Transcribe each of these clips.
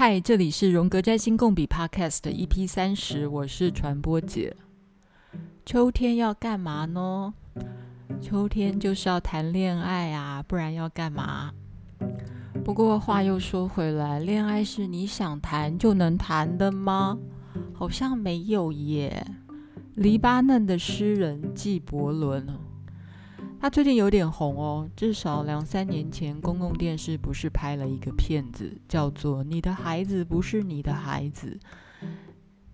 嗨，这里是荣格摘星共笔 Podcast EP 三十，我是传播姐。秋天要干嘛呢？秋天就是要谈恋爱啊，不然要干嘛？不过话又说回来，恋爱是你想谈就能谈的吗？好像没有耶。黎巴嫩的诗人纪伯伦。他最近有点红哦，至少两三年前，公共电视不是拍了一个片子，叫做《你的孩子不是你的孩子》。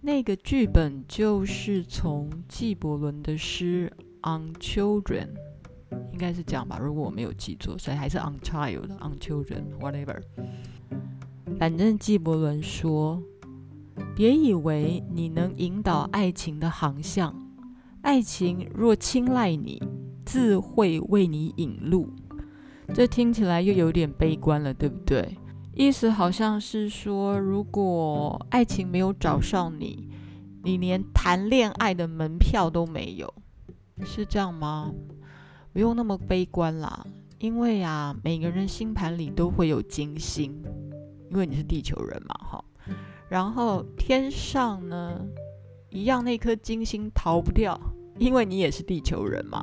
那个剧本就是从纪伯伦的诗《On Children》，应该是这样吧，如果我没有记错，所以还是 On Child、On Children，whatever。反正纪伯伦说：“别以为你能引导爱情的航向，爱情若青睐你。”自会为你引路，这听起来又有点悲观了，对不对？意思好像是说，如果爱情没有找上你，你连谈恋爱的门票都没有，是这样吗？不用那么悲观啦，因为啊，每个人星盘里都会有金星，因为你是地球人嘛，哈。然后天上呢，一样那颗金星逃不掉，因为你也是地球人嘛。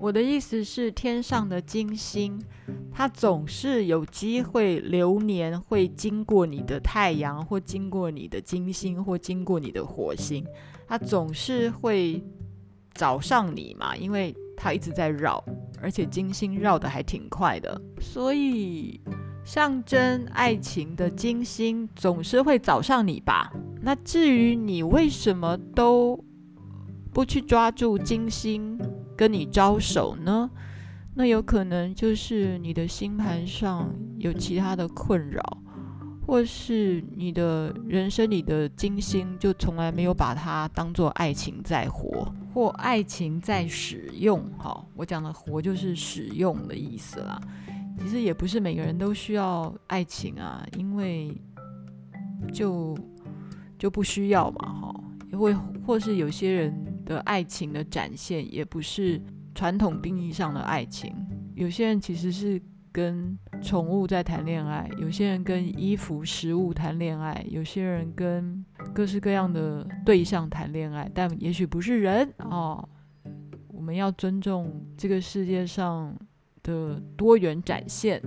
我的意思是，天上的金星，它总是有机会流年会经过你的太阳，或经过你的金星，或经过你的火星，它总是会找上你嘛，因为它一直在绕，而且金星绕得还挺快的，所以象征爱情的金星总是会找上你吧？那至于你为什么都不去抓住金星？跟你招手呢？那有可能就是你的星盘上有其他的困扰，或是你的人生里的金星就从来没有把它当做爱情在活，或爱情在使用。好，我讲的活就是使用的意思啦。其实也不是每个人都需要爱情啊，因为就就不需要嘛，哈，也会或是有些人。的爱情的展现也不是传统定义上的爱情，有些人其实是跟宠物在谈恋爱，有些人跟衣服、食物谈恋爱，有些人跟各式各样的对象谈恋爱，但也许不是人哦。我们要尊重这个世界上的多元展现，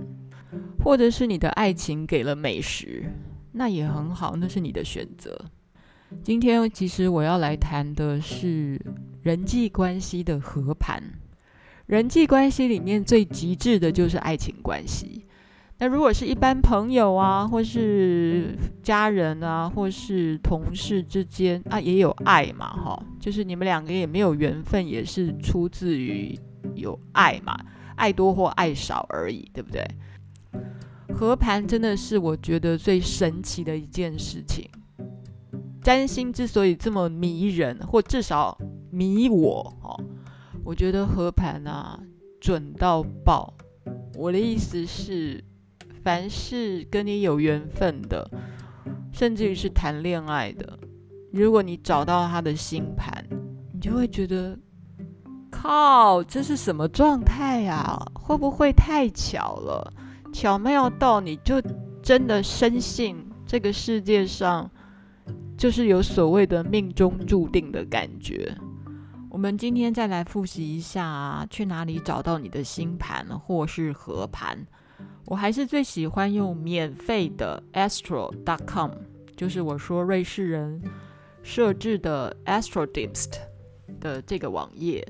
或者是你的爱情给了美食，那也很好，那是你的选择。今天其实我要来谈的是人际关系的和盘。人际关系里面最极致的就是爱情关系。那如果是一般朋友啊，或是家人啊，或是同事之间啊，也有爱嘛，哈，就是你们两个也没有缘分，也是出自于有爱嘛，爱多或爱少而已，对不对？和盘真的是我觉得最神奇的一件事情。占星之所以这么迷人，或至少迷我哦，我觉得合盘啊准到爆。我的意思是，凡是跟你有缘分的，甚至于是谈恋爱的，如果你找到他的星盘，你就会觉得，靠，这是什么状态啊？会不会太巧了？巧妙到你就真的深信这个世界上。就是有所谓的命中注定的感觉。我们今天再来复习一下，去哪里找到你的星盘或是合盘？我还是最喜欢用免费的 Astro.com，就是我说瑞士人设置的 AstroDisc 的这个网页。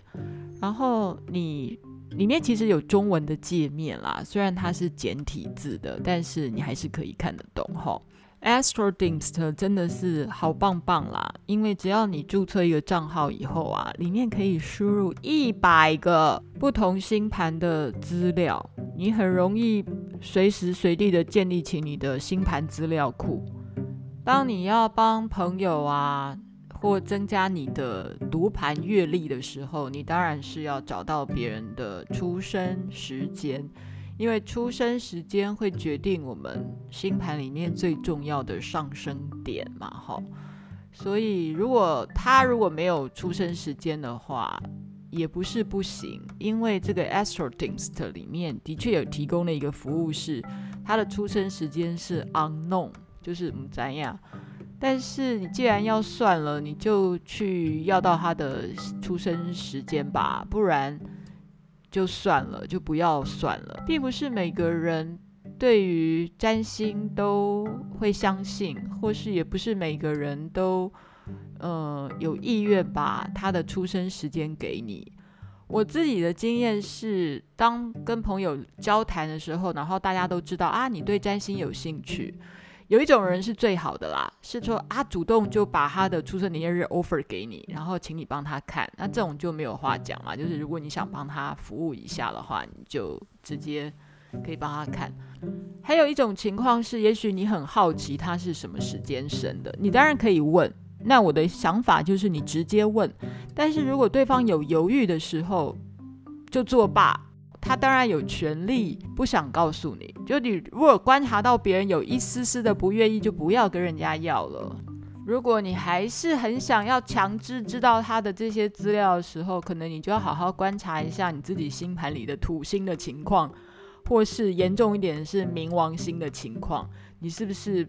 然后你里面其实有中文的界面啦，虽然它是简体字的，但是你还是可以看得懂哈。AstroDisc 真的是好棒棒啦！因为只要你注册一个账号以后啊，里面可以输入一百个不同星盘的资料，你很容易随时随地的建立起你的星盘资料库。当你要帮朋友啊，或增加你的读盘阅历的时候，你当然是要找到别人的出生时间。因为出生时间会决定我们星盘里面最重要的上升点嘛，哈，所以如果他如果没有出生时间的话，也不是不行，因为这个 AstroDisc 里面的确有提供了一个服务是，他的出生时间是 unknown，就是不怎样。但是你既然要算了，你就去要到他的出生时间吧，不然就算了，就不要算了。并不是每个人对于占星都会相信，或是也不是每个人都呃有意愿把他的出生时间给你。我自己的经验是，当跟朋友交谈的时候，然后大家都知道啊，你对占星有兴趣。有一种人是最好的啦，是说啊，主动就把他的出生年月日 offer 给你，然后请你帮他看，那这种就没有话讲嘛。就是如果你想帮他服务一下的话，你就直接可以帮他看。还有一种情况是，也许你很好奇他是什么时间生的，你当然可以问。那我的想法就是你直接问，但是如果对方有犹豫的时候，就作罢。他当然有权利不想告诉你，就你如果观察到别人有一丝丝的不愿意，就不要跟人家要了。如果你还是很想要强制知道他的这些资料的时候，可能你就要好好观察一下你自己星盘里的土星的情况，或是严重一点是冥王星的情况，你是不是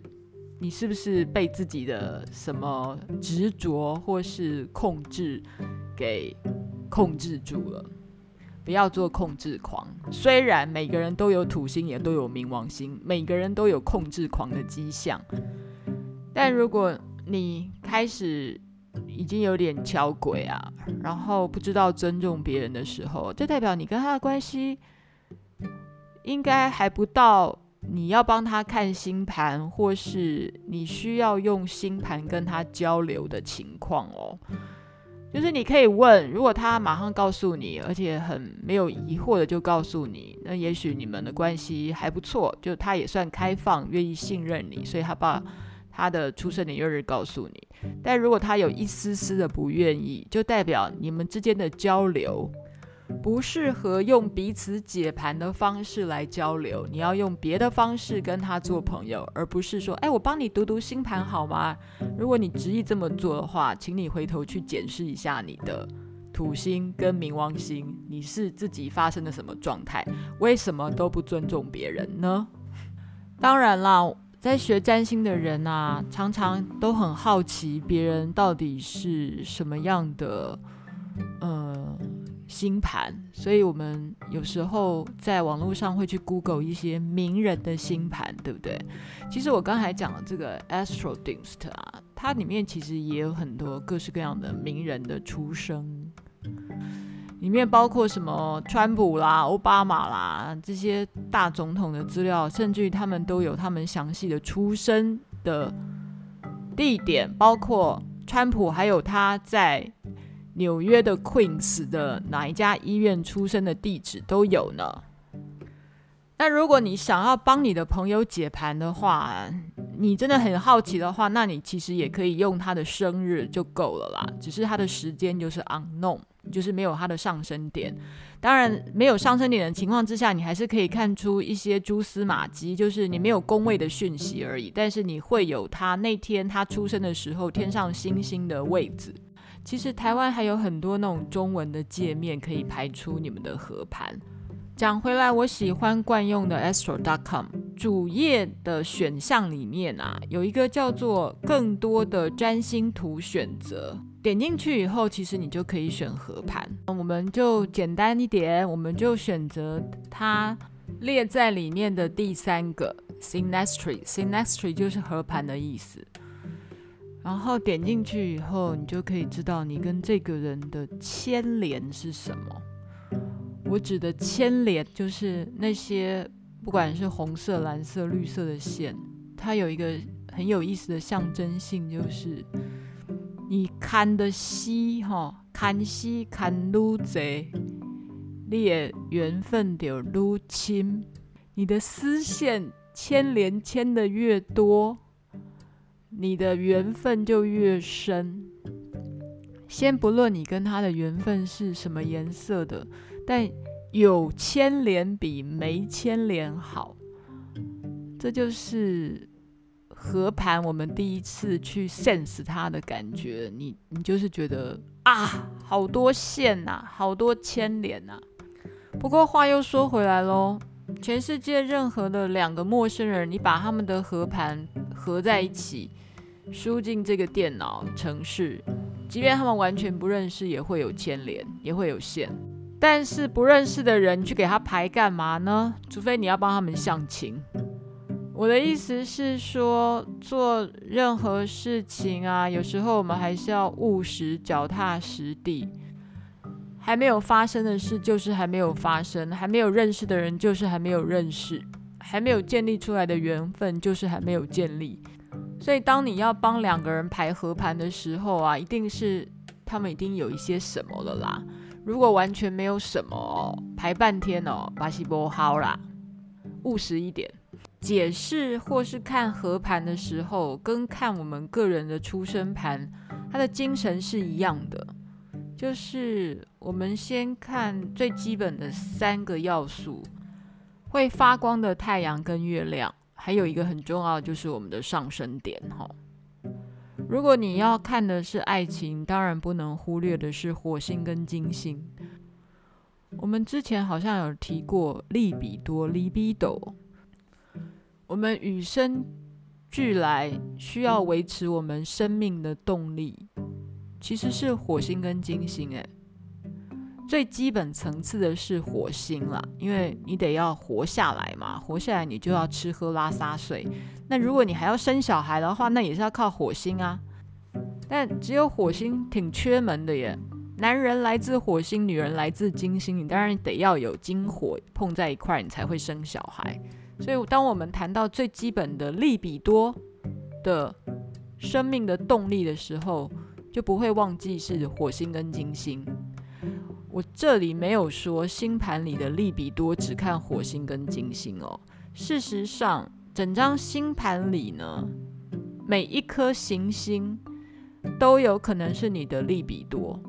你是不是被自己的什么执着或是控制给控制住了？不要做控制狂。虽然每个人都有土星，也都有冥王星，每个人都有控制狂的迹象，但如果你开始已经有点敲轨啊，然后不知道尊重别人的时候，这代表你跟他的关系应该还不到你要帮他看星盘，或是你需要用星盘跟他交流的情况哦。就是你可以问，如果他马上告诉你，而且很没有疑惑的就告诉你，那也许你们的关系还不错，就他也算开放，愿意信任你，所以他把他的出生年月日告诉你。但如果他有一丝丝的不愿意，就代表你们之间的交流。不适合用彼此解盘的方式来交流，你要用别的方式跟他做朋友，而不是说，哎，我帮你读读星盘好吗？如果你执意这么做的话，请你回头去检视一下你的土星跟冥王星，你是自己发生了什么状态？为什么都不尊重别人呢？当然啦，在学占星的人啊，常常都很好奇别人到底是什么样的，呃。星盘，所以我们有时候在网络上会去 Google 一些名人的星盘，对不对？其实我刚才讲的这个 Astrodienst 啊，它里面其实也有很多各式各样的名人的出生，里面包括什么川普啦、奥巴马啦这些大总统的资料，甚至于他们都有他们详细的出生的地点，包括川普还有他在。纽约的 Queens 的哪一家医院出生的地址都有呢？那如果你想要帮你的朋友解盘的话，你真的很好奇的话，那你其实也可以用他的生日就够了啦。只是他的时间就是 unknown，就是没有他的上升点。当然，没有上升点的情况之下，你还是可以看出一些蛛丝马迹，就是你没有宫位的讯息而已。但是你会有他那天他出生的时候天上星星的位置。其实台湾还有很多那种中文的界面可以排出你们的合盘。讲回来，我喜欢惯用的 Astro.com 主页的选项里面啊，有一个叫做“更多的占星图选择”。点进去以后，其实你就可以选合盘。我们就简单一点，我们就选择它列在里面的第三个 Synastry。Synastry 就是合盘的意思。然后点进去以后，你就可以知道你跟这个人的牵连是什么。我指的牵连就是那些不管是红色、蓝色、绿色的线，它有一个很有意思的象征性，就是你看的西哈，看西看愈多，你的缘分就愈深，你的丝线牵连牵的越多。你的缘分就越深。先不论你跟他的缘分是什么颜色的，但有牵连比没牵连好。这就是和盘，我们第一次去 sense 他的感觉。你你就是觉得啊，好多线呐，好多牵连呐。不过话又说回来喽，全世界任何的两个陌生人，你把他们的和盘合在一起，输进这个电脑程式，即便他们完全不认识，也会有牵连，也会有线。但是不认识的人，去给他排干嘛呢？除非你要帮他们相亲。我的意思是说，做任何事情啊，有时候我们还是要务实、脚踏实地。还没有发生的事，就是还没有发生；还没有认识的人，就是还没有认识；还没有建立出来的缘分，就是还没有建立。所以，当你要帮两个人排合盘的时候啊，一定是他们一定有一些什么了啦。如果完全没有什么，排半天哦，巴西波好啦。务实一点，解释或是看合盘的时候，跟看我们个人的出生盘，它的精神是一样的。就是我们先看最基本的三个要素，会发光的太阳跟月亮，还有一个很重要的就是我们的上升点哈。如果你要看的是爱情，当然不能忽略的是火星跟金星。我们之前好像有提过利比多 （libido），我们与生俱来需要维持我们生命的动力。其实是火星跟金星，诶，最基本层次的是火星啦，因为你得要活下来嘛，活下来你就要吃喝拉撒睡。那如果你还要生小孩的话，那也是要靠火星啊。但只有火星挺缺门的耶，男人来自火星，女人来自金星，你当然得要有金火碰在一块，你才会生小孩。所以当我们谈到最基本的利比多的生命的动力的时候，就不会忘记是火星跟金星。我这里没有说星盘里的利比多只看火星跟金星哦。事实上，整张星盘里呢，每一颗行星都有可能是你的利比多，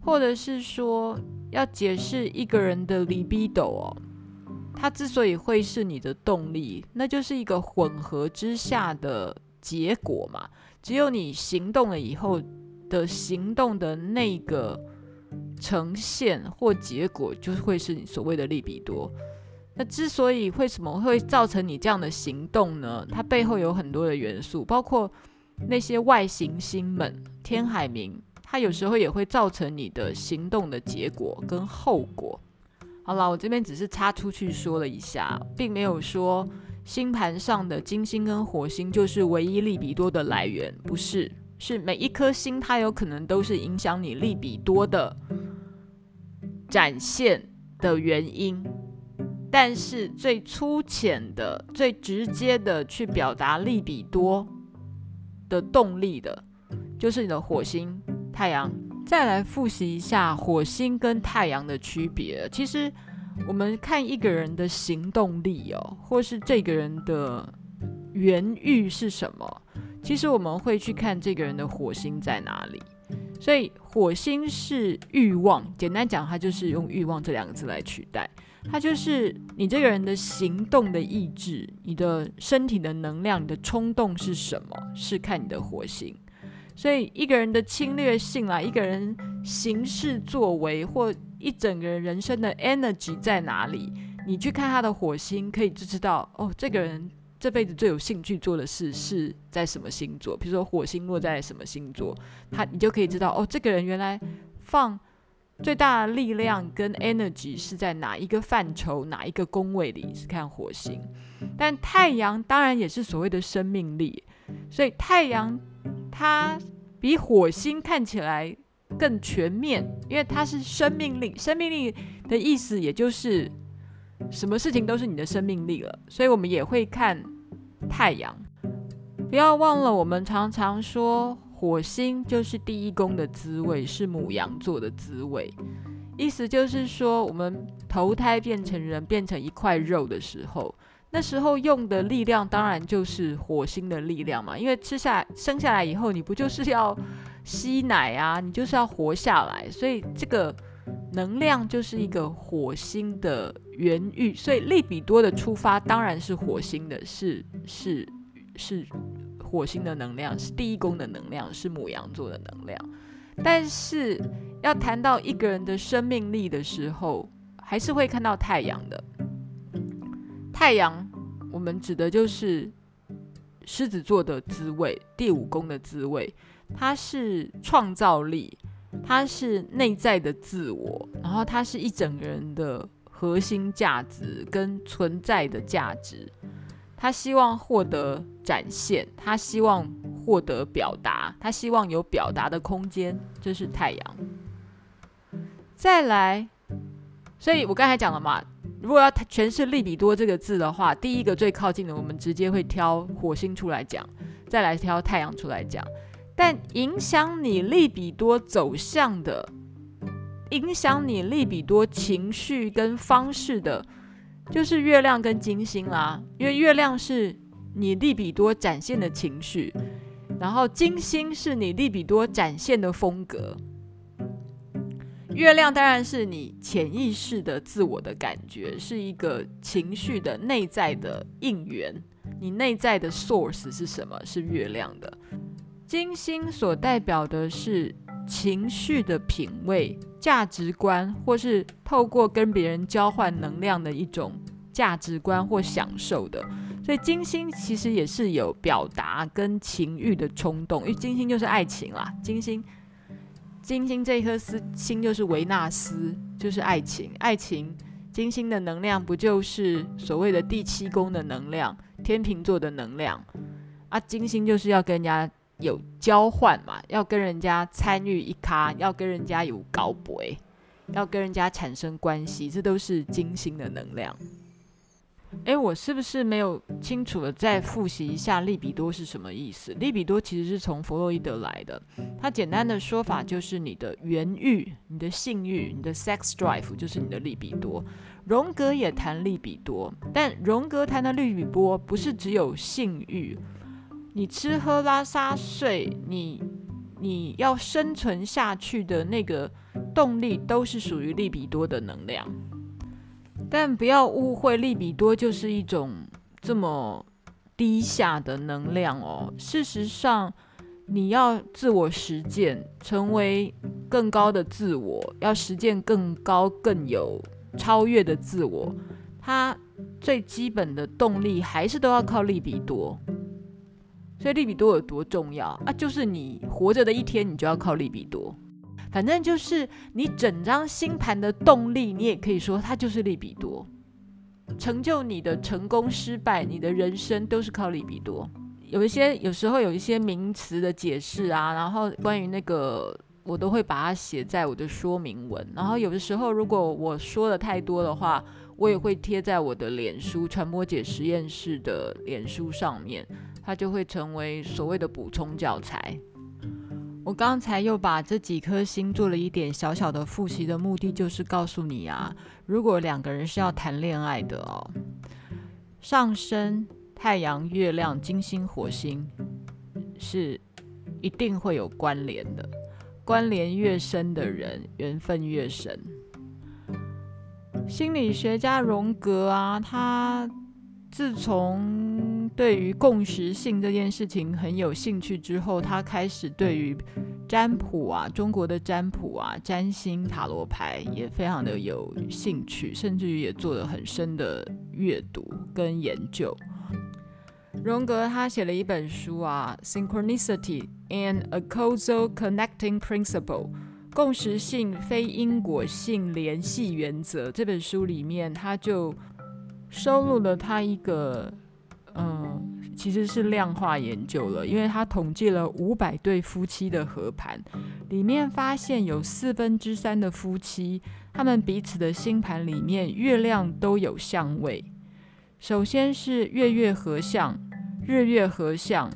或者是说要解释一个人的 libido 哦，它之所以会是你的动力，那就是一个混合之下的结果嘛。只有你行动了以后的行动的那个呈现或结果，就会是你所谓的利比多。那之所以为什么会造成你这样的行动呢？它背后有很多的元素，包括那些外行星们、天海明，它有时候也会造成你的行动的结果跟后果。好了，我这边只是插出去说了一下，并没有说。星盘上的金星跟火星就是唯一利比多的来源，不是，是每一颗星它有可能都是影响你利比多的展现的原因。但是最粗浅的、最直接的去表达利比多的动力的，就是你的火星、太阳。再来复习一下火星跟太阳的区别，其实。我们看一个人的行动力哦，或是这个人的原欲是什么？其实我们会去看这个人的火星在哪里。所以火星是欲望，简单讲，它就是用欲望这两个字来取代。它就是你这个人的行动的意志，你的身体的能量，你的冲动是什么？是看你的火星。所以一个人的侵略性啦，一个人行事作为或一整个人人生的 energy 在哪里？你去看他的火星，可以就知道哦，这个人这辈子最有兴趣做的事是在什么星座？比如说火星落在什么星座，他你就可以知道哦，这个人原来放最大的力量跟 energy 是在哪一个范畴、哪一个宫位里？是看火星。但太阳当然也是所谓的生命力，所以太阳。它比火星看起来更全面，因为它是生命力。生命力的意思，也就是什么事情都是你的生命力了。所以我们也会看太阳。不要忘了，我们常常说火星就是第一宫的滋味，是母羊座的滋味。意思就是说，我们投胎变成人，变成一块肉的时候。那时候用的力量当然就是火星的力量嘛，因为吃下生下来以后，你不就是要吸奶啊，你就是要活下来，所以这个能量就是一个火星的原欲，所以利比多的出发当然是火星的，是是是火星的能量，是第一宫的能量，是母羊座的能量。但是要谈到一个人的生命力的时候，还是会看到太阳的。太阳，我们指的就是狮子座的滋味，第五宫的滋味，它是创造力，它是内在的自我，然后它是一整个人的核心价值跟存在的价值。他希望获得展现，他希望获得表达，他希望有表达的空间，这是太阳。再来，所以我刚才讲了嘛，如果要诠释利比多这个字的话，第一个最靠近的，我们直接会挑火星出来讲，再来挑太阳出来讲。但影响你利比多走向的，影响你利比多情绪跟方式的。就是月亮跟金星啦，因为月亮是你利比多展现的情绪，然后金星是你利比多展现的风格。月亮当然是你潜意识的自我的感觉，是一个情绪的内在的应援。你内在的 source 是什么？是月亮的。金星所代表的是情绪的品味。价值观，或是透过跟别人交换能量的一种价值观或享受的，所以金星其实也是有表达跟情欲的冲动，因为金星就是爱情啦。金星，金星这一颗丝星就是维纳斯，就是爱情。爱情，金星的能量不就是所谓的第七宫的能量，天秤座的能量啊？金星就是要跟人家。有交换嘛？要跟人家参与一咖，要跟人家有搞博，要跟人家产生关系，这都是金星的能量。诶，我是不是没有清楚的再复习一下利比多是什么意思？利比多其实是从弗洛伊德来的，他简单的说法就是你的原欲、你的性欲、你的 sex drive 就是你的利比多。荣格也谈利比多，但荣格谈的利比多不是只有性欲。你吃喝拉撒睡，你你要生存下去的那个动力，都是属于利比多的能量。但不要误会，利比多就是一种这么低下的能量哦。事实上，你要自我实践，成为更高的自我，要实践更高、更有超越的自我，它最基本的动力还是都要靠利比多。所以利比多有多重要啊？就是你活着的一天，你就要靠利比多。反正就是你整张星盘的动力，你也可以说它就是利比多。成就你的成功、失败，你的人生都是靠利比多。有一些有时候有一些名词的解释啊，然后关于那个我都会把它写在我的说明文。然后有的时候如果我说的太多的话，我也会贴在我的脸书传播姐实验室的脸书上面。它就会成为所谓的补充教材。我刚才又把这几颗星做了一点小小的复习的目的，就是告诉你啊，如果两个人是要谈恋爱的哦，上升太阳、月亮、金星、火星是一定会有关联的，关联越深的人，缘分越深。心理学家荣格啊，他。自从对于共识性这件事情很有兴趣之后，他开始对于占卜啊、中国的占卜啊、占星、塔罗牌也非常的有兴趣，甚至于也做了很深的阅读跟研究。荣格他写了一本书啊，《Synchronicity and a Causal Connecting Principle》，共识性非因果性联系原则。这本书里面他就。收录了他一个，嗯，其实是量化研究了，因为他统计了五百对夫妻的合盘，里面发现有四分之三的夫妻，他们彼此的星盘里面月亮都有相位。首先是月月合相、日月合相、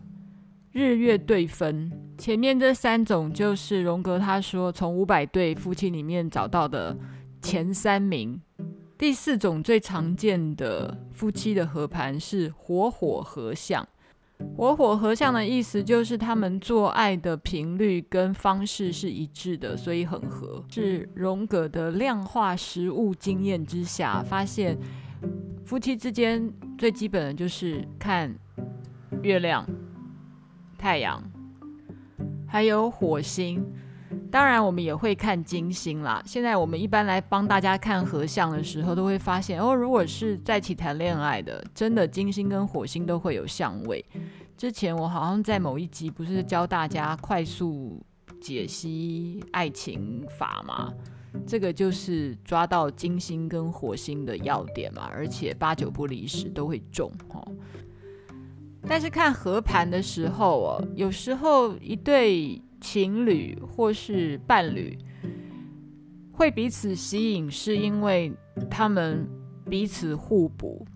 日月对分，前面这三种就是荣格他说从五百对夫妻里面找到的前三名。第四种最常见的夫妻的合盘是火火合相。火火合相的意思就是他们做爱的频率跟方式是一致的，所以很合。是荣格的量化实物经验之下发现，夫妻之间最基本的就是看月亮、太阳，还有火星。当然，我们也会看金星啦。现在我们一般来帮大家看合相的时候，都会发现哦，如果是在一起谈恋爱的，真的金星跟火星都会有相位。之前我好像在某一集不是教大家快速解析爱情法吗？这个就是抓到金星跟火星的要点嘛，而且八九不离十都会中哦。但是看合盘的时候哦，有时候一对情侣或是伴侣会彼此吸引，是因为他们彼此互补。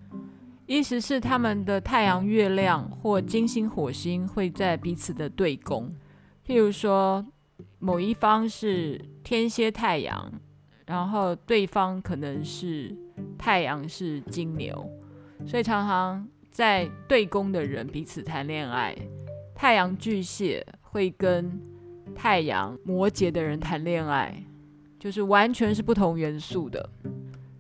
意思是他们的太阳、月亮或金星、火星会在彼此的对宫。譬如说，某一方是天蝎太阳，然后对方可能是太阳是金牛，所以常常在对宫的人彼此谈恋爱。太阳巨蟹会跟太阳摩羯的人谈恋爱，就是完全是不同元素的。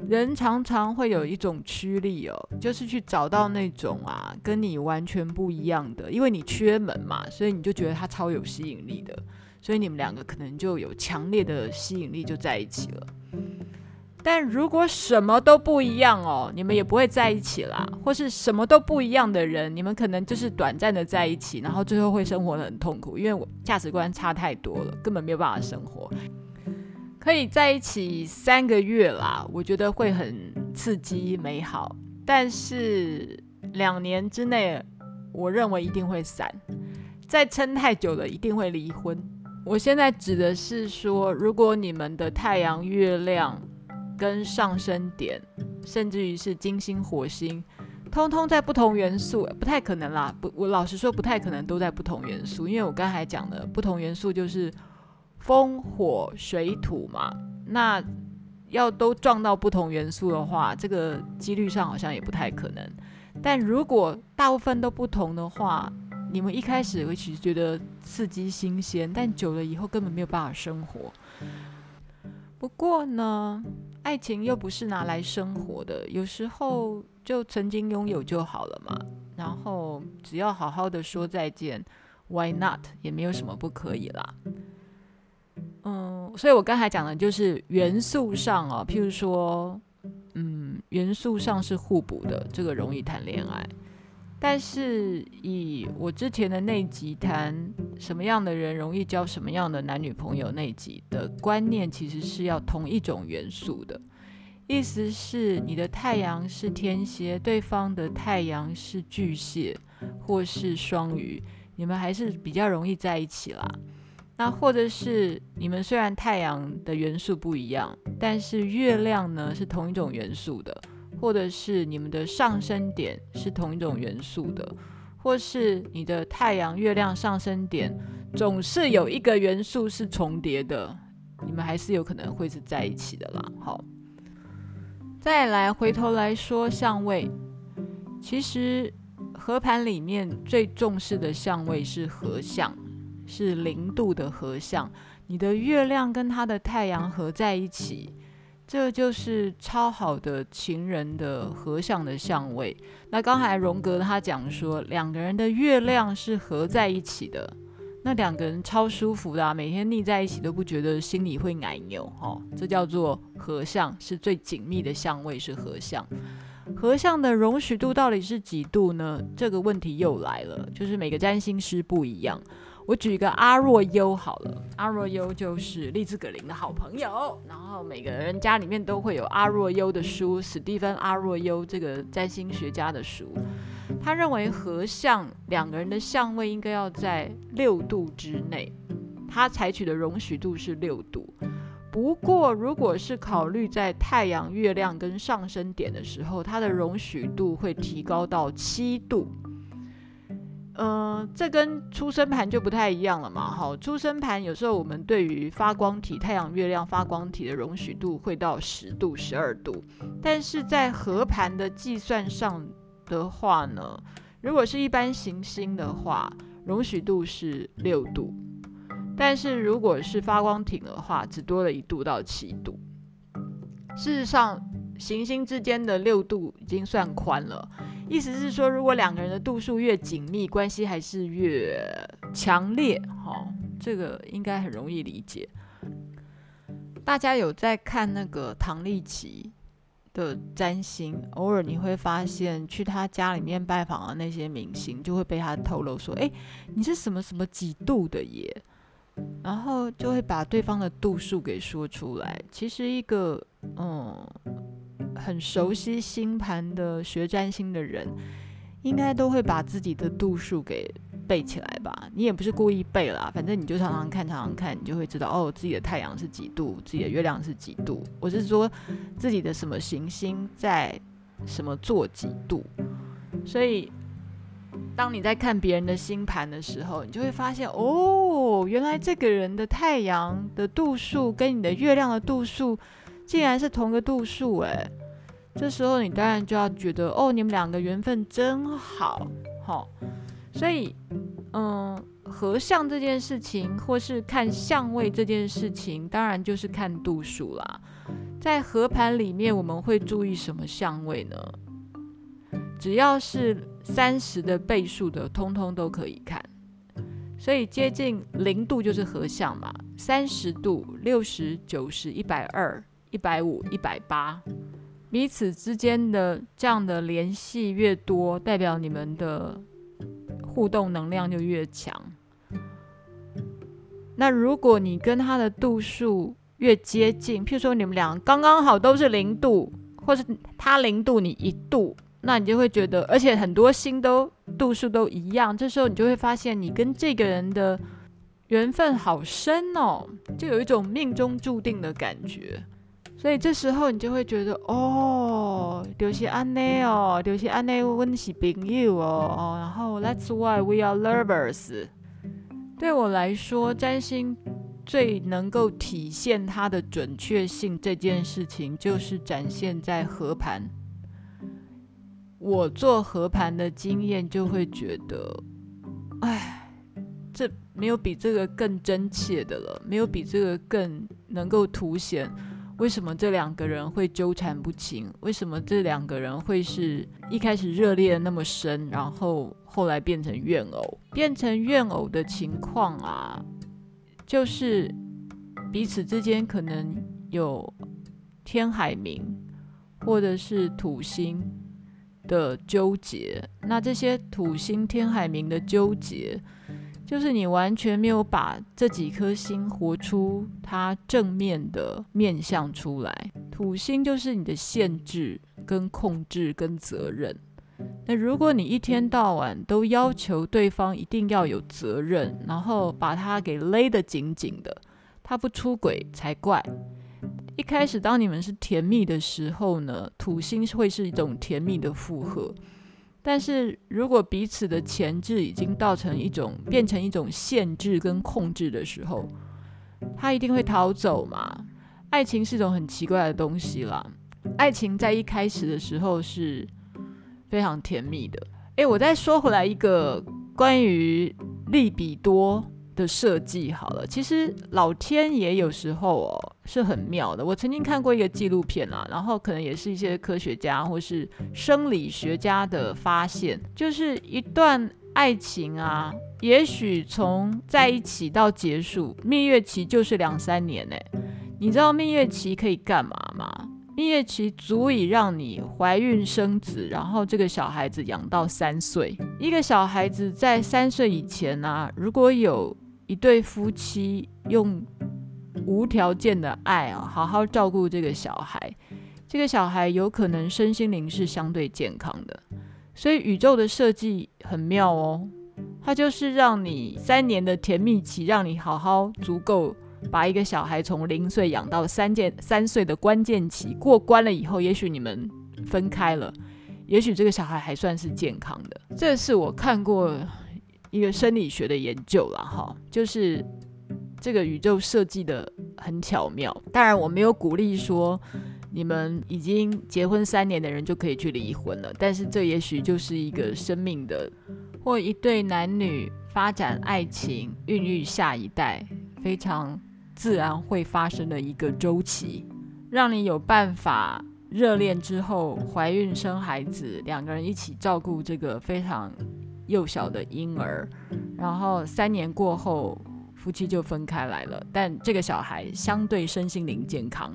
人常常会有一种驱力哦，就是去找到那种啊跟你完全不一样的，因为你缺门嘛，所以你就觉得他超有吸引力的，所以你们两个可能就有强烈的吸引力就在一起了。但如果什么都不一样哦，你们也不会在一起啦，或是什么都不一样的人，你们可能就是短暂的在一起，然后最后会生活的很痛苦，因为我价值观差太多了，根本没有办法生活。可以在一起三个月啦，我觉得会很刺激美好。但是两年之内，我认为一定会散。再撑太久了，一定会离婚。我现在指的是说，如果你们的太阳、月亮跟上升点，甚至于是金星、火星，通通在不同元素，不太可能啦。不，我老实说，不太可能都在不同元素，因为我刚才讲的不同元素就是。风火水土嘛，那要都撞到不同元素的话，这个几率上好像也不太可能。但如果大部分都不同的话，你们一开始会其实觉得刺激新鲜，但久了以后根本没有办法生活。不过呢，爱情又不是拿来生活的，有时候就曾经拥有就好了嘛。然后只要好好的说再见，Why not？也没有什么不可以啦。嗯，所以我刚才讲的就是元素上哦，譬如说，嗯，元素上是互补的，这个容易谈恋爱。但是以我之前的那集谈什么样的人容易交什么样的男女朋友那集的观念，其实是要同一种元素的，意思是你的太阳是天蝎，对方的太阳是巨蟹或是双鱼，你们还是比较容易在一起啦。那或者是你们虽然太阳的元素不一样，但是月亮呢是同一种元素的，或者是你们的上升点是同一种元素的，或是你的太阳、月亮、上升点总是有一个元素是重叠的，你们还是有可能会是在一起的啦。好，再来回头来说相位，其实合盘里面最重视的相位是合相。是零度的合相，你的月亮跟它的太阳合在一起，这就是超好的情人的合相的相位。那刚才荣格他讲说，两个人的月亮是合在一起的，那两个人超舒服的啊，每天腻在一起都不觉得心里会奶牛哦，这叫做合相，是最紧密的相位，是合相。合相的容许度到底是几度呢？这个问题又来了，就是每个占星师不一样。我举一个阿若优好了，阿若优就是利兹葛林的好朋友，然后每个人家里面都会有阿若优的书，史蒂芬阿若优这个占星学家的书，他认为合相两个人的相位应该要在六度之内，他采取的容许度是六度。不过如果是考虑在太阳、月亮跟上升点的时候，它的容许度会提高到七度。嗯、这跟出生盘就不太一样了嘛。好，出生盘有时候我们对于发光体、太阳、月亮发光体的容许度会到十度、十二度，但是在合盘的计算上的话呢，如果是一般行星的话，容许度是六度，但是如果是发光体的话，只多了一度到七度。事实上，行星之间的六度已经算宽了。意思是说，如果两个人的度数越紧密，关系还是越强烈。好，这个应该很容易理解。大家有在看那个唐立奇的占星，偶尔你会发现，去他家里面拜访的那些明星，就会被他透露说：“哎，你是什么什么几度的耶？”然后就会把对方的度数给说出来。其实一个嗯，很熟悉星盘的学占星的人，应该都会把自己的度数给。背起来吧，你也不是故意背啦，反正你就常常看，常常看，你就会知道哦，自己的太阳是几度，自己的月亮是几度。我是说自己的什么行星在什么座几度。所以，当你在看别人的星盘的时候，你就会发现哦，原来这个人的太阳的度数跟你的月亮的度数竟然是同个度数哎。这时候你当然就要觉得哦，你们两个缘分真好，好。所以，嗯，合相这件事情，或是看相位这件事情，当然就是看度数啦。在合盘里面，我们会注意什么相位呢？只要是三十的倍数的，通通都可以看。所以接近零度就是合相嘛，三十度、六十、九十、一百二、一百五、一百八，彼此之间的这样的联系越多，代表你们的。互动能量就越强。那如果你跟他的度数越接近，譬如说你们俩刚刚好都是零度，或是他零度你一度，那你就会觉得，而且很多星都度数都一样，这时候你就会发现你跟这个人的缘分好深哦，就有一种命中注定的感觉。所以这时候你就会觉得，哦，就是安内哦，就是安内，我们是朋友哦，哦，然后 That's why we are lovers。对我来说，占星最能够体现它的准确性这件事情，就是展现在合盘。我做合盘的经验就会觉得，哎，这没有比这个更真切的了，没有比这个更能够凸显。为什么这两个人会纠缠不清？为什么这两个人会是一开始热烈的那么深，然后后来变成怨偶？变成怨偶的情况啊，就是彼此之间可能有天海冥或者是土星的纠结。那这些土星、天海冥的纠结。就是你完全没有把这几颗星活出它正面的面相出来。土星就是你的限制、跟控制、跟责任。那如果你一天到晚都要求对方一定要有责任，然后把他给勒得紧紧的，他不出轨才怪。一开始当你们是甜蜜的时候呢，土星会是一种甜蜜的负荷。但是如果彼此的前置已经造成一种变成一种限制跟控制的时候，他一定会逃走嘛。爱情是一种很奇怪的东西啦。爱情在一开始的时候是非常甜蜜的。诶，我再说回来一个关于利比多的设计好了，其实老天爷有时候哦是很妙的。我曾经看过一个纪录片啊，然后可能也是一些科学家或是生理学家的发现，就是一段爱情啊，也许从在一起到结束，蜜月期就是两三年呢。你知道蜜月期可以干嘛吗？蜜月期足以让你怀孕生子，然后这个小孩子养到三岁。一个小孩子在三岁以前啊，如果有一对夫妻用无条件的爱啊，好好照顾这个小孩，这个小孩有可能身心灵是相对健康的。所以宇宙的设计很妙哦，它就是让你三年的甜蜜期，让你好好足够把一个小孩从零岁养到三件三岁的关键期过关了以后，也许你们分开了，也许这个小孩还算是健康的。这是我看过。一个生理学的研究了哈，就是这个宇宙设计的很巧妙。当然，我没有鼓励说你们已经结婚三年的人就可以去离婚了，但是这也许就是一个生命的，或一对男女发展爱情、孕育下一代非常自然会发生的一个周期，让你有办法热恋之后怀孕生孩子，两个人一起照顾这个非常。幼小的婴儿，然后三年过后，夫妻就分开来了。但这个小孩相对身心灵健康，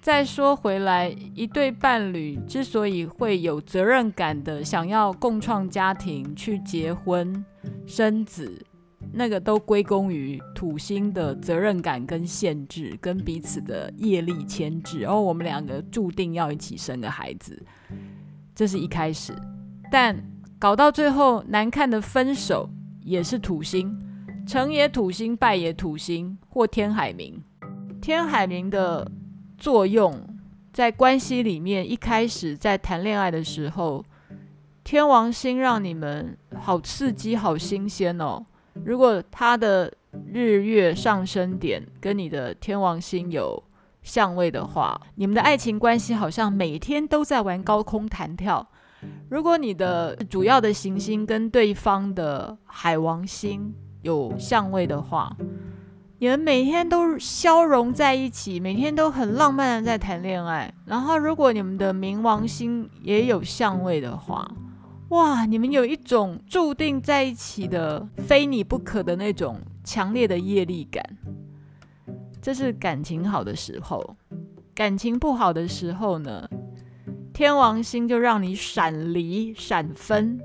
再说回来，一对伴侣之所以会有责任感的想要共创家庭、去结婚、生子，那个都归功于土星的责任感跟限制，跟彼此的业力牵制。然后我们两个注定要一起生个孩子，这是一开始。但搞到最后难看的分手也是土星，成也土星，败也土星，或天海冥。天海冥的作用在关系里面，一开始在谈恋爱的时候，天王星让你们好刺激、好新鲜哦。如果他的日月上升点跟你的天王星有相位的话，你们的爱情关系好像每天都在玩高空弹跳。如果你的主要的行星跟对方的海王星有相位的话，你们每天都消融在一起，每天都很浪漫的在谈恋爱。然后，如果你们的冥王星也有相位的话，哇，你们有一种注定在一起的、非你不可的那种强烈的业力感。这是感情好的时候，感情不好的时候呢？天王星就让你闪离闪分，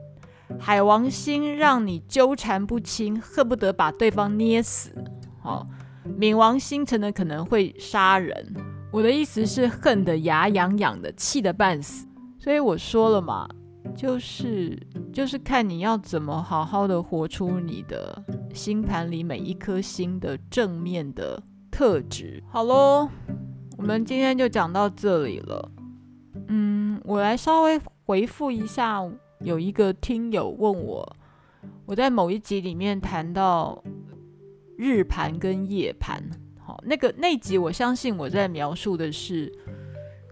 海王星让你纠缠不清，恨不得把对方捏死。哦，冥王星成的可能会杀人。我的意思是恨得牙痒痒的，气得半死。所以我说了嘛，就是就是看你要怎么好好的活出你的星盘里每一颗星的正面的特质。好喽，我们今天就讲到这里了。嗯，我来稍微回复一下，有一个听友问我，我在某一集里面谈到日盘跟夜盘，好，那个那集我相信我在描述的是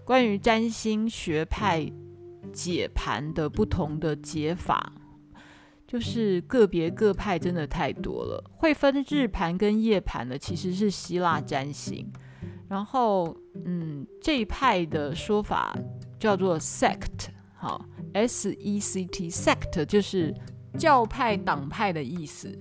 关于占星学派解盘的不同的解法，就是个别各派真的太多了，会分日盘跟夜盘的其实是希腊占星，然后嗯，这一派的说法。叫做 sect，好，S E C T，sect 就是教派、党派的意思。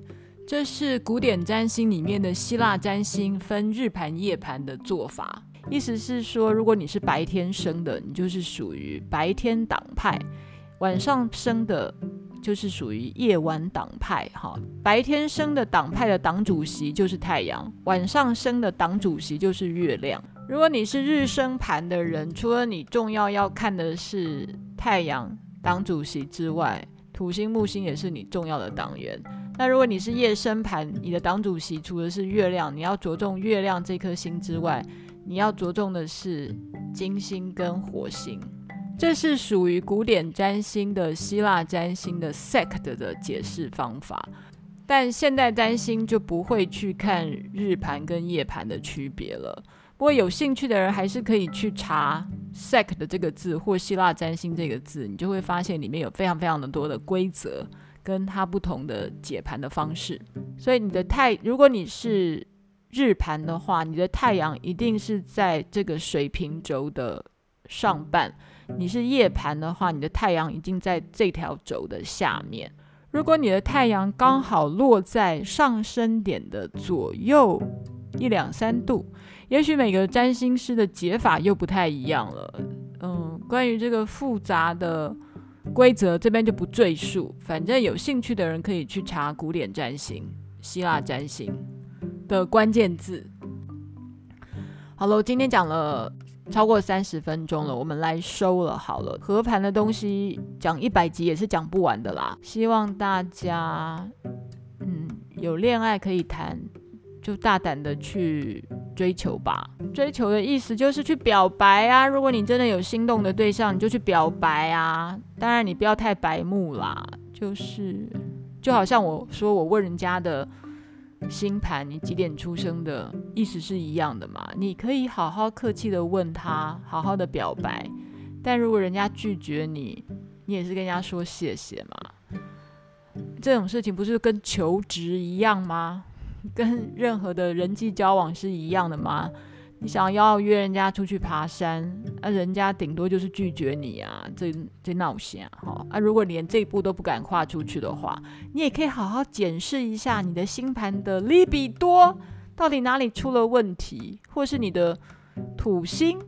这是古典占星里面的希腊占星分日盘、夜盘的做法。意思是说，如果你是白天生的，你就是属于白天党派；晚上生的，就是属于夜晚党派。哈，白天生的党派的党主席就是太阳，晚上生的党主席就是月亮。如果你是日生盘的人，除了你重要要看的是太阳党主席之外，土星、木星也是你重要的党员。那如果你是夜生盘，你的党主席除了是月亮，你要着重月亮这颗星之外，你要着重的是金星跟火星。这是属于古典占星的希腊占星的 sect 的解释方法，但现代占星就不会去看日盘跟夜盘的区别了。不过有兴趣的人还是可以去查 “sec” 的这个字或希腊占星这个字，你就会发现里面有非常非常的多的规则，跟它不同的解盘的方式。所以你的太，如果你是日盘的话，你的太阳一定是在这个水平轴的上半；你是夜盘的话，你的太阳一定在这条轴的下面。如果你的太阳刚好落在上升点的左右一两三度。也许每个占星师的解法又不太一样了。嗯，关于这个复杂的规则，这边就不赘述。反正有兴趣的人可以去查古典占星、希腊占星的关键字。好了，今天讲了超过三十分钟了，我们来收了。好了，合盘的东西讲一百集也是讲不完的啦。希望大家嗯有恋爱可以谈，就大胆的去。追求吧，追求的意思就是去表白啊！如果你真的有心动的对象，你就去表白啊！当然，你不要太白目啦，就是就好像我说我问人家的星盘，你几点出生的，意思是一样的嘛。你可以好好客气的问他，好好的表白，但如果人家拒绝你，你也是跟人家说谢谢嘛。这种事情不是跟求职一样吗？跟任何的人际交往是一样的吗？你想要约人家出去爬山，啊，人家顶多就是拒绝你啊，这这闹心啊！好啊，如果连这一步都不敢跨出去的话，你也可以好好检视一下你的星盘的利比多到底哪里出了问题，或是你的土星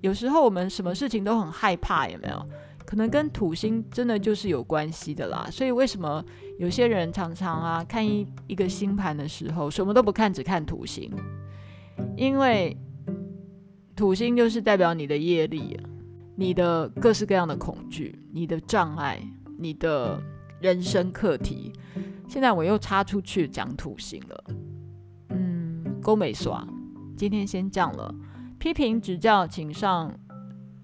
有时候我们什么事情都很害怕，有没有？可能跟土星真的就是有关系的啦。所以为什么有些人常常啊看一一个星盘的时候，什么都不看，只看土星？因为土星就是代表你的业力，你的各式各样的恐惧，你的障碍，你的人生课题。现在我又插出去讲土星了，嗯，勾美耍，今天先这样了。批评指教，请上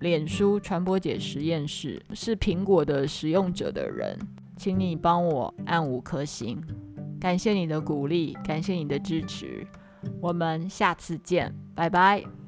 脸书传播姐实验室。是苹果的使用者的人，请你帮我按五颗星，感谢你的鼓励，感谢你的支持。我们下次见，拜拜。